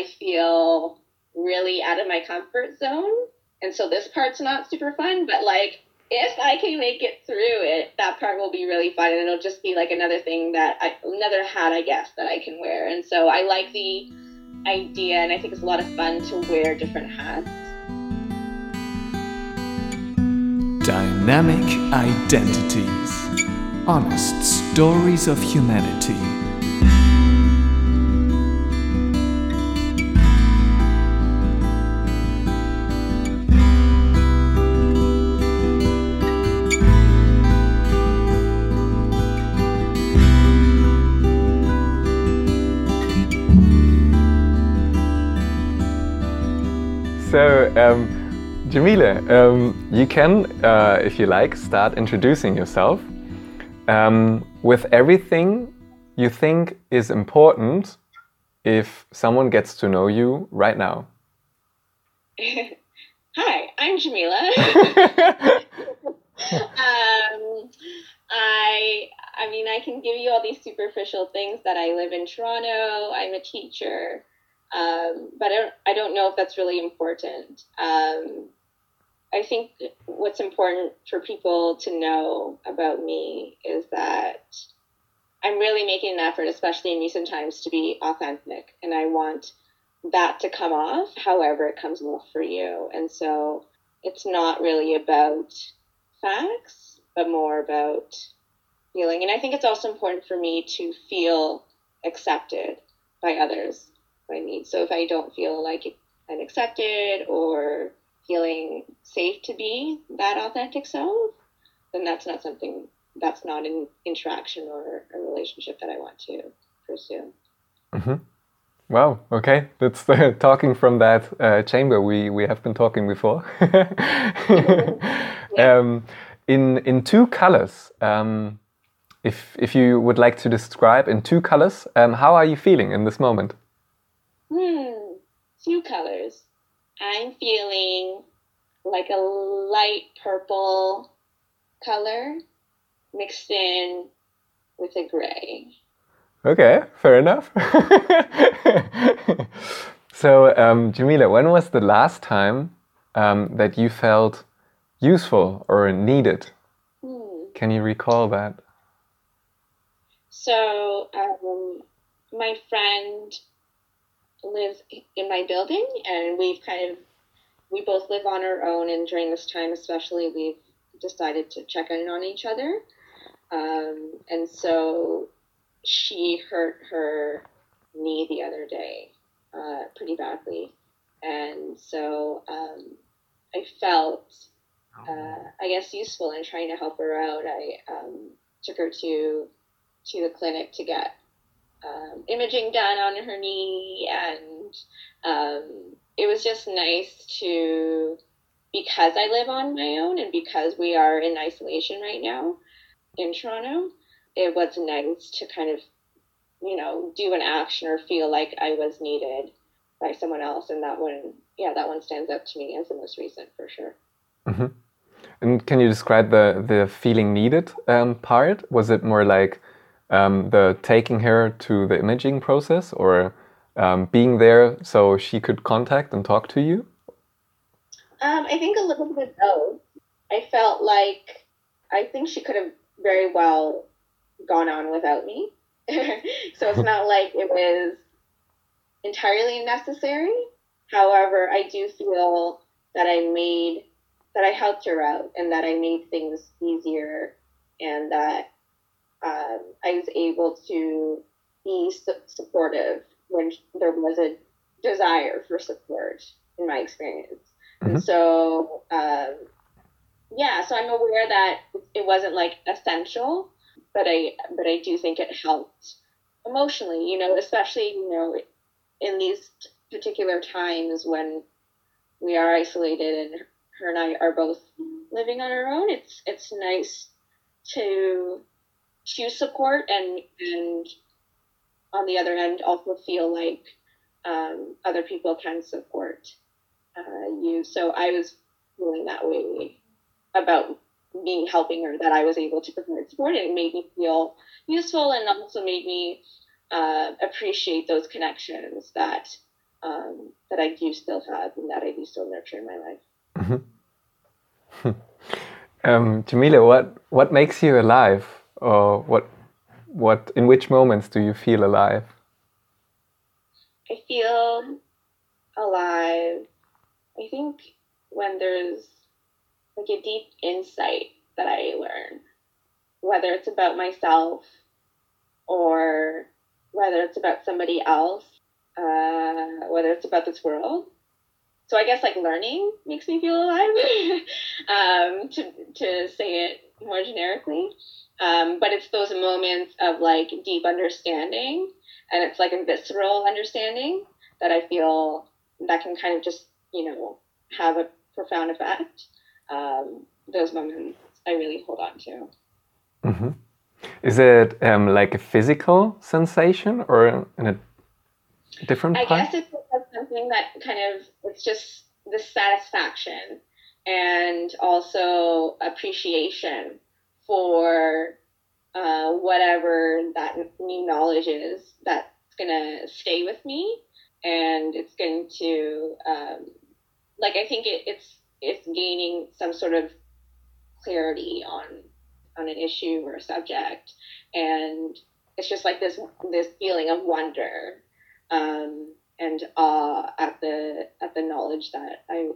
I feel really out of my comfort zone. And so this part's not super fun, but like if I can make it through it, that part will be really fun, and it'll just be like another thing that I, another hat, I guess, that I can wear. And so I like the idea, and I think it's a lot of fun to wear different hats. Dynamic identities, honest stories of humanity. So, um, Jamila, um, you can, uh, if you like, start introducing yourself um, with everything you think is important if someone gets to know you right now. Hi, I'm Jamila. um, I, I mean, I can give you all these superficial things that I live in Toronto. I'm a teacher. Um, but I don't, I don't know if that's really important. Um, I think what's important for people to know about me is that I'm really making an effort, especially in recent times, to be authentic. And I want that to come off however it comes off for you. And so it's not really about facts, but more about feeling. And I think it's also important for me to feel accepted by others. I need. So if I don't feel like I'm accepted or feeling safe to be that authentic self, then that's not something that's not an interaction or a relationship that I want to pursue. Mm-hmm. Wow. Okay, that's uh, talking from that uh, chamber we we have been talking before. um, in in two colors. Um, if if you would like to describe in two colors, um, how are you feeling in this moment? Hmm, two colors. I'm feeling like a light purple color mixed in with a gray. Okay, fair enough. so, um, Jamila, when was the last time um, that you felt useful or needed? Hmm. Can you recall that? So, um, my friend lives in my building, and we've kind of we both live on our own. And during this time, especially, we've decided to check in on each other. Um, and so she hurt her knee the other day uh, pretty badly, and so um, I felt, uh, I guess, useful in trying to help her out. I um, took her to to the clinic to get um, imaging done on her knee, and um, it was just nice to because I live on my own and because we are in isolation right now in Toronto. It was nice to kind of you know do an action or feel like I was needed by someone else, and that one, yeah, that one stands out to me as the most recent for sure. Mm-hmm. And can you describe the the feeling needed um, part? Was it more like um, the taking her to the imaging process or um, being there so she could contact and talk to you? Um, I think a little bit both. I felt like I think she could have very well gone on without me. so it's not like it was entirely necessary. However, I do feel that I made that I helped her out and that I made things easier and that um, I was able to be su- supportive when there was a desire for support in my experience. Mm-hmm. And so, um, yeah, so I'm aware that it wasn't like essential, but I but I do think it helped emotionally. You know, especially you know in these particular times when we are isolated and her and I are both living on our own. It's it's nice to to support and and on the other end also feel like um, other people can support uh, you. So I was feeling that way about me helping her that I was able to provide support and it made me feel useful and also made me uh, appreciate those connections that um, that I do still have and that I do still nurture in my life. Mm-hmm. um, Jamila, what what makes you alive, or what what in which moments do you feel alive? I feel alive. I think when there's like a deep insight that I learn, whether it's about myself or whether it's about somebody else, uh, whether it's about this world. So I guess like learning makes me feel alive, um, to, to say it more generically. Um, but it's those moments of like deep understanding and it's like a visceral understanding that I feel that can kind of just, you know, have a profound effect. Um, those moments I really hold on to. Mm-hmm. Is it um, like a physical sensation or in a different I part? guess it's something that kind of, it's just the satisfaction and also appreciation for uh, whatever that new knowledge is that's going to stay with me and it's going to um, like i think it, it's it's gaining some sort of clarity on on an issue or a subject. And it's just like this this feeling of wonder um, and awe at the at the knowledge that i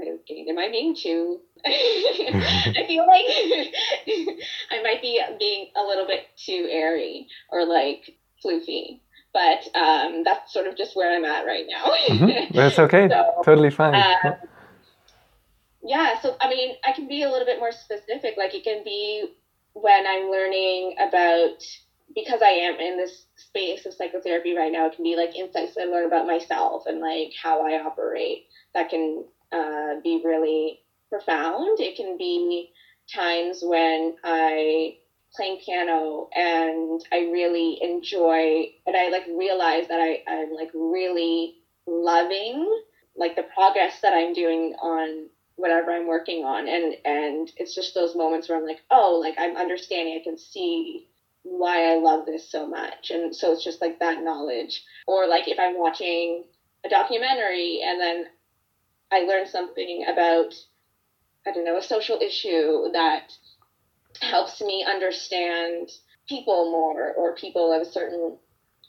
I've gained. Am I being too? I feel like I might be being a little bit too airy or like floofy, but um, that's sort of just where I'm at right now. mm-hmm. That's okay. So, totally fine. Um, yeah, so I mean, I can be a little bit more specific. Like it can be when I'm learning about because I am in this space of psychotherapy right now. It can be like insights I learn about myself and like how I operate. That can uh, be really profound. It can be times when I playing piano and I really enjoy and I like realize that I, I'm like really loving like the progress that I'm doing on whatever I'm working on and and it's just those moments where I'm like, oh, like I'm understanding, I can see why I love this so much. And so it's just like that knowledge. Or like if I'm watching a documentary and then I learned something about, I don't know, a social issue that helps me understand people more or people of a certain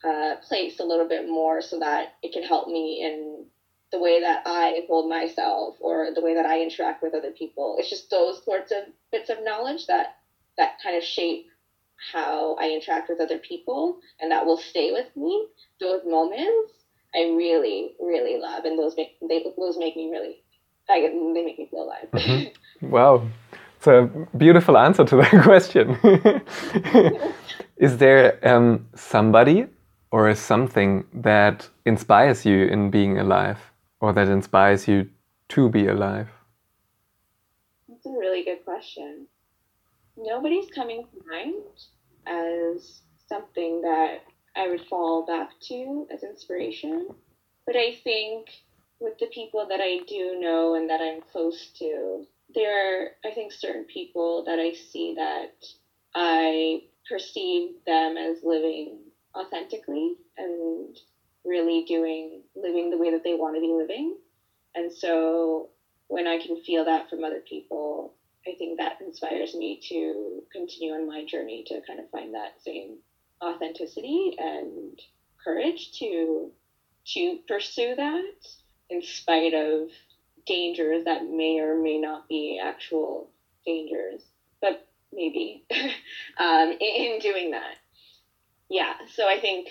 uh, place a little bit more so that it can help me in the way that I hold myself or the way that I interact with other people. It's just those sorts of bits of knowledge that that kind of shape how I interact with other people and that will stay with me. Those moments I really, really love, and those make they those make me really, I, they make me feel alive. Mm-hmm. Wow, it's a beautiful answer to that question. Is there um, somebody or something that inspires you in being alive, or that inspires you to be alive? That's a really good question. Nobody's coming to mind as something that I would fall back to as inspiration. But I think with the people that I do know and that I'm close to, there are, I think, certain people that I see that I perceive them as living authentically and really doing, living the way that they want to be living. And so when I can feel that from other people, I think that inspires me to continue on my journey to kind of find that same authenticity and courage to to pursue that in spite of dangers that may or may not be actual dangers but maybe um, in, in doing that. Yeah so i think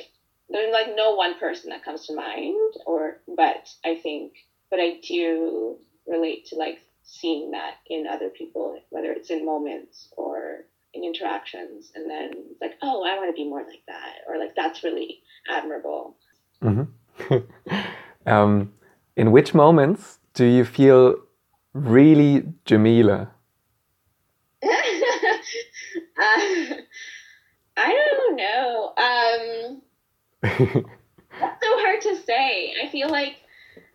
there's like no one person that comes to mind or but i think but i do relate to like seeing that in other people whether it's in moments or in interactions and then it's like oh i want to be more like that or like that's really admirable. Mm-hmm. um, in which moments do you feel really jamila? Uh, i don't know. Um, that's so hard to say. I feel like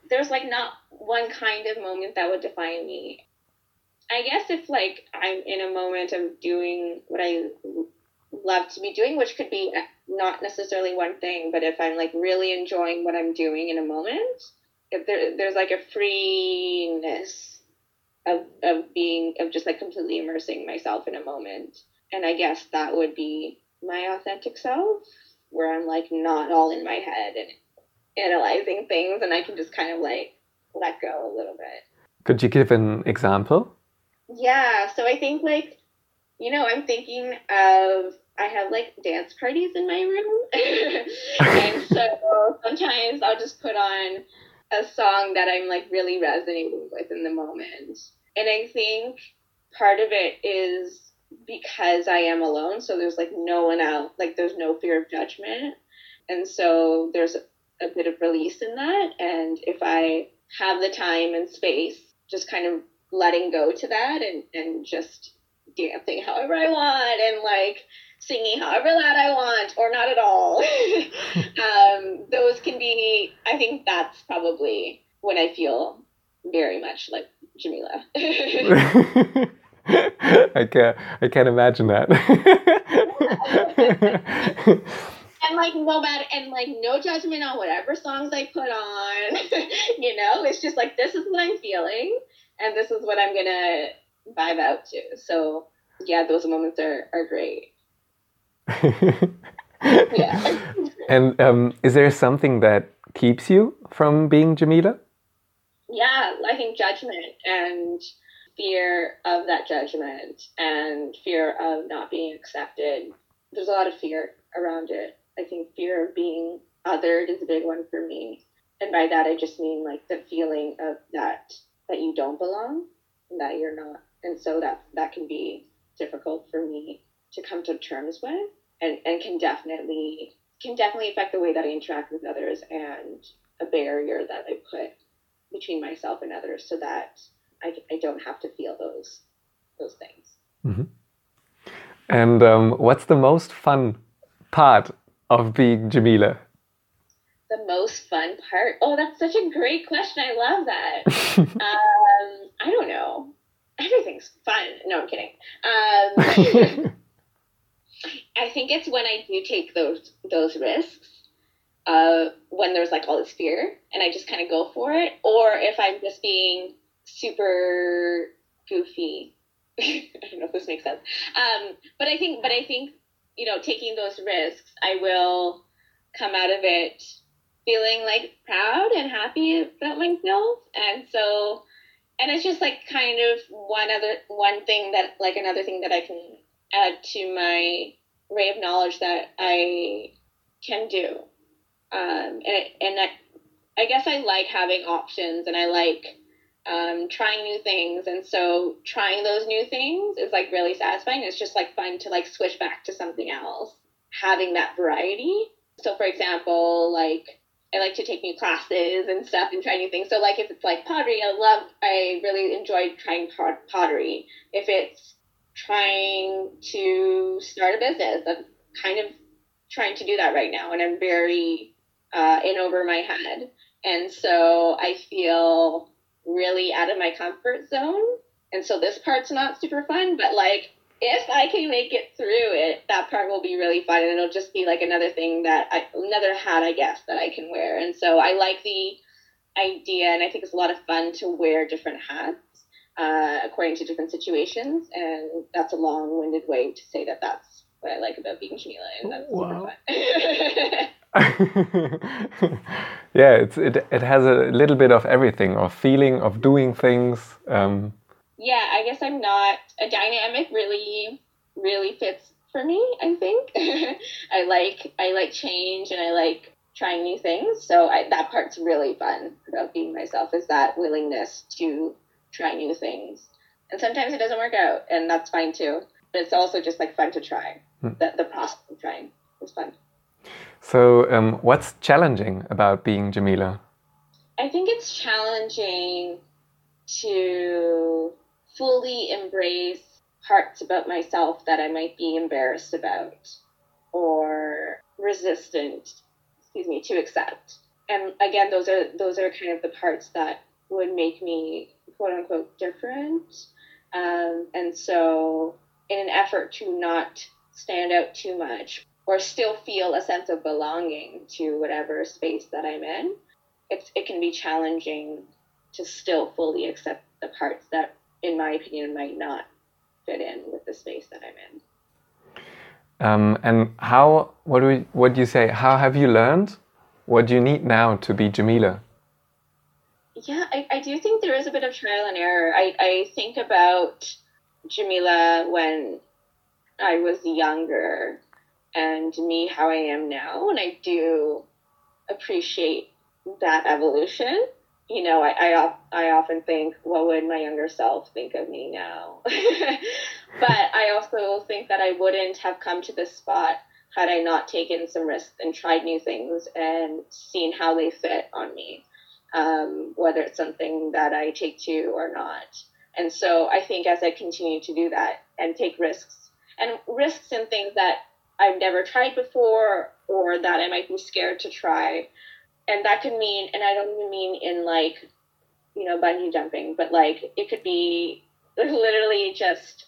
there's like not one kind of moment that would define me I guess if like I'm in a moment of doing what I love to be doing, which could be uh, not necessarily one thing, but if I'm like really enjoying what I'm doing in a moment, if there, there's like a freeness of, of being, of just like completely immersing myself in a moment. And I guess that would be my authentic self, where I'm like not all in my head and analyzing things and I can just kind of like let go a little bit. Could you give an example? Yeah, so I think like, you know, I'm thinking of I have like dance parties in my room. and so sometimes I'll just put on a song that I'm like really resonating with in the moment. And I think part of it is because I am alone, so there's like no one out, like there's no fear of judgment. And so there's a bit of release in that. And if I have the time and space, just kind of letting go to that and, and just dancing however I want and like singing however loud I want or not at all. um, those can be, I think that's probably when I feel very much like Jamila. I can't, I can't imagine that. and like no matter and like no judgment on whatever songs I put on. you know, it's just like this is what I'm feeling and this is what I'm gonna vibe out to. So yeah, those moments are, are great. yeah. And um, is there something that keeps you from being Jamila? Yeah, I think judgment and fear of that judgment and fear of not being accepted. There's a lot of fear around it. I think fear of being othered is a big one for me. And by that I just mean like the feeling of that that you don't belong and that you're not. And so that that can be difficult for me to come to terms with and, and can definitely can definitely affect the way that I interact with others and a barrier that I put between myself and others so that I, I don't have to feel those those things. Mm-hmm. And um, what's the most fun part of being Jamila? Part? Oh, that's such a great question. I love that. um, I don't know. Everything's fun. No, I'm kidding. Um, I think it's when I do take those those risks. Uh, when there's like all this fear, and I just kind of go for it, or if I'm just being super goofy. I don't know if this makes sense. Um, but I think, but I think, you know, taking those risks, I will come out of it feeling like proud and happy about myself. And so, and it's just like kind of one other, one thing that, like another thing that I can add to my ray of knowledge that I can do. Um, and, and I, I guess I like having options and I like, um, trying new things. And so trying those new things is like really satisfying. It's just like fun to like switch back to something else, having that variety. So for example, like I like to take new classes and stuff and try new things. So like if it's like pottery, I love, I really enjoy trying pottery. If it's trying to start a business, I'm kind of trying to do that right now, and I'm very uh, in over my head. And so I feel really out of my comfort zone. And so this part's not super fun, but like if I can make it through it, that part will be really fun and it'll just be like another thing that I, another hat, I guess, that I can wear. And so I like the idea and I think it's a lot of fun to wear different hats uh, according to different situations. And that's a long winded way to say that that's what I like about being Jamila and that's wow. super fun. yeah, it's it it has a little bit of everything, of feeling, of doing things. Um, yeah, I guess I'm not a dynamic. Really, really fits for me. I think I like I like change and I like trying new things. So I, that part's really fun about being myself is that willingness to try new things. And sometimes it doesn't work out, and that's fine too. But it's also just like fun to try. Hmm. The, the process of trying is fun. So, um, what's challenging about being Jamila? I think it's challenging to fully embrace parts about myself that I might be embarrassed about or resistant, excuse me, to accept. And again, those are those are kind of the parts that would make me quote unquote different. Um, and so, in an effort to not stand out too much or still feel a sense of belonging to whatever space that I'm in, it's, it can be challenging to still fully accept the parts that, in my opinion, might not fit in with the space that I'm in. Um, and how? What do we, What do you say? How have you learned? What do you need now to be Jamila? Yeah, I, I do think there is a bit of trial and error. I, I think about Jamila when I was younger and me how I am now, and I do appreciate that evolution. You know, I, I, I often think, what would my younger self think of me now? but I also think that I wouldn't have come to this spot had I not taken some risks and tried new things and seen how they fit on me, um, whether it's something that I take to or not. And so I think as I continue to do that and take risks, and risks in things that I've never tried before or that I might be scared to try. And that could mean, and I don't even mean in like, you know, bungee jumping, but like it could be literally just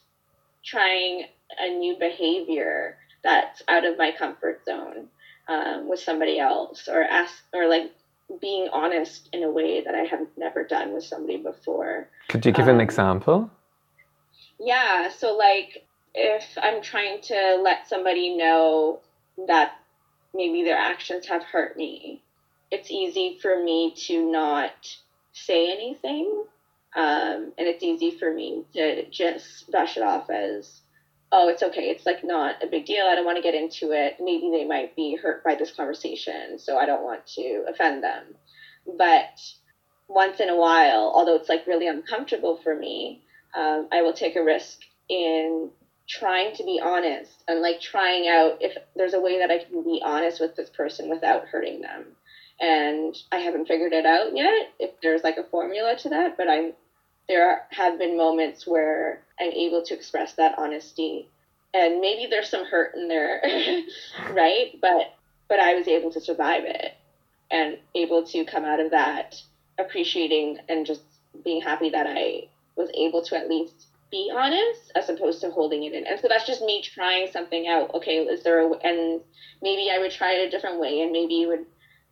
trying a new behavior that's out of my comfort zone um, with somebody else or ask or like being honest in a way that I have never done with somebody before. Could you give um, an example? Yeah, so like if I'm trying to let somebody know that maybe their actions have hurt me, it's easy for me to not say anything. Um, and it's easy for me to just brush it off as, oh, it's okay. It's like not a big deal. I don't want to get into it. Maybe they might be hurt by this conversation, so I don't want to offend them. But once in a while, although it's like really uncomfortable for me, um, I will take a risk in trying to be honest and like trying out if there's a way that I can be honest with this person without hurting them. And I haven't figured it out yet if there's like a formula to that, but I'm there have been moments where I'm able to express that honesty and maybe there's some hurt in there, right? But but I was able to survive it and able to come out of that appreciating and just being happy that I was able to at least be honest as opposed to holding it in. And so that's just me trying something out. Okay, is there a, and maybe I would try it a different way and maybe you would,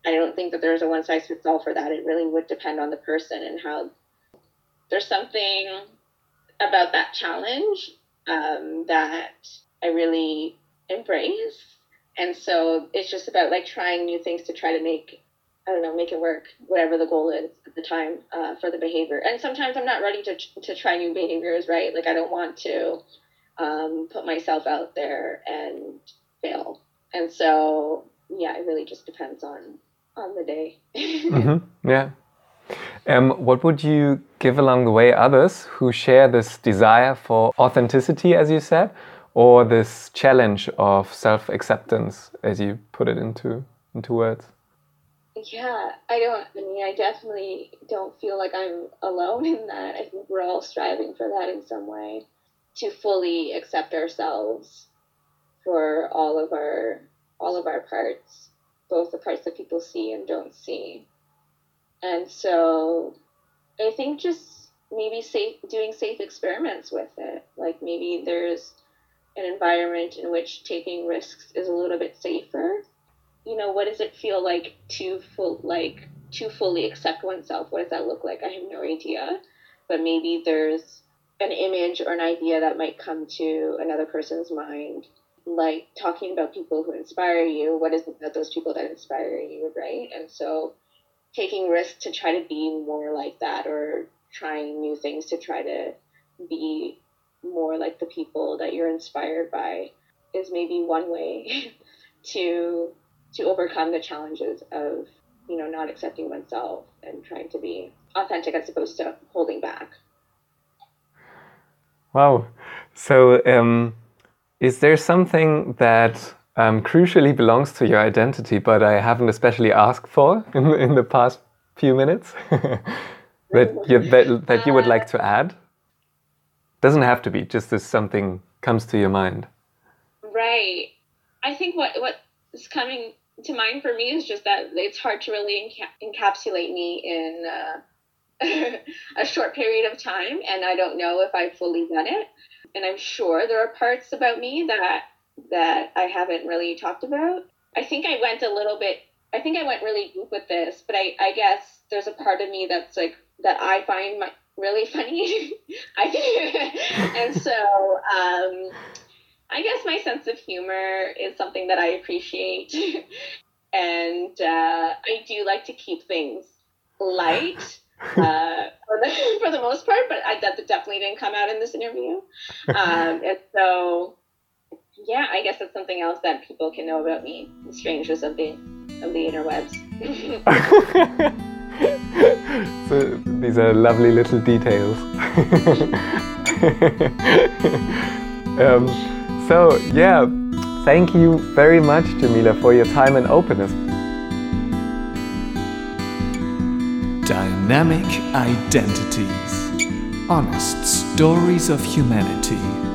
I don't think that there's a one size fits all for that. It really would depend on the person and how there's something about that challenge um, that I really embrace. And so it's just about like trying new things to try to make I don't know, make it work, whatever the goal is at the time uh, for the behavior. And sometimes I'm not ready to, to try new behaviors, right? Like I don't want to um, put myself out there and fail. And so, yeah, it really just depends on on the day. mm-hmm. Yeah. Um, what would you give along the way others who share this desire for authenticity, as you said, or this challenge of self acceptance, as you put it into into words? Yeah, I don't. I mean, I definitely don't feel like I'm alone in that. I think we're all striving for that in some way to fully accept ourselves for all of our all of our parts, both the parts that people see and don't see. And so, I think just maybe safe doing safe experiments with it. Like maybe there's an environment in which taking risks is a little bit safer you know, what does it feel like to full like to fully accept oneself? What does that look like? I have no idea. But maybe there's an image or an idea that might come to another person's mind, like talking about people who inspire you. What is it about those people that inspire you, right? And so taking risks to try to be more like that or trying new things to try to be more like the people that you're inspired by is maybe one way to to overcome the challenges of you know not accepting oneself and trying to be authentic as opposed to holding back wow so um, is there something that um, crucially belongs to your identity but i haven't especially asked for in, in the past few minutes? That you, that, that you would like to add? Doesn't have to be just as something comes to your mind. Right. I think what what is coming to mind for me is just that it's hard to really enca- encapsulate me in uh, a short period of time, and I don't know if I've fully done it. And I'm sure there are parts about me that that I haven't really talked about. I think I went a little bit. I think I went really deep with this, but I, I guess there's a part of me that's like that I find my, really funny. I and so um, I guess my sense of humor is something that I appreciate, and uh, I do like to keep things light. Uh, for, the, for the most part, but I, that definitely didn't come out in this interview. Um, and so, yeah, I guess that's something else that people can know about me, the strangeness of the of the interwebs. so these are lovely little details. um, so yeah, thank you very much, Jamila, for your time and openness. Dynamic Identities Honest Stories of Humanity.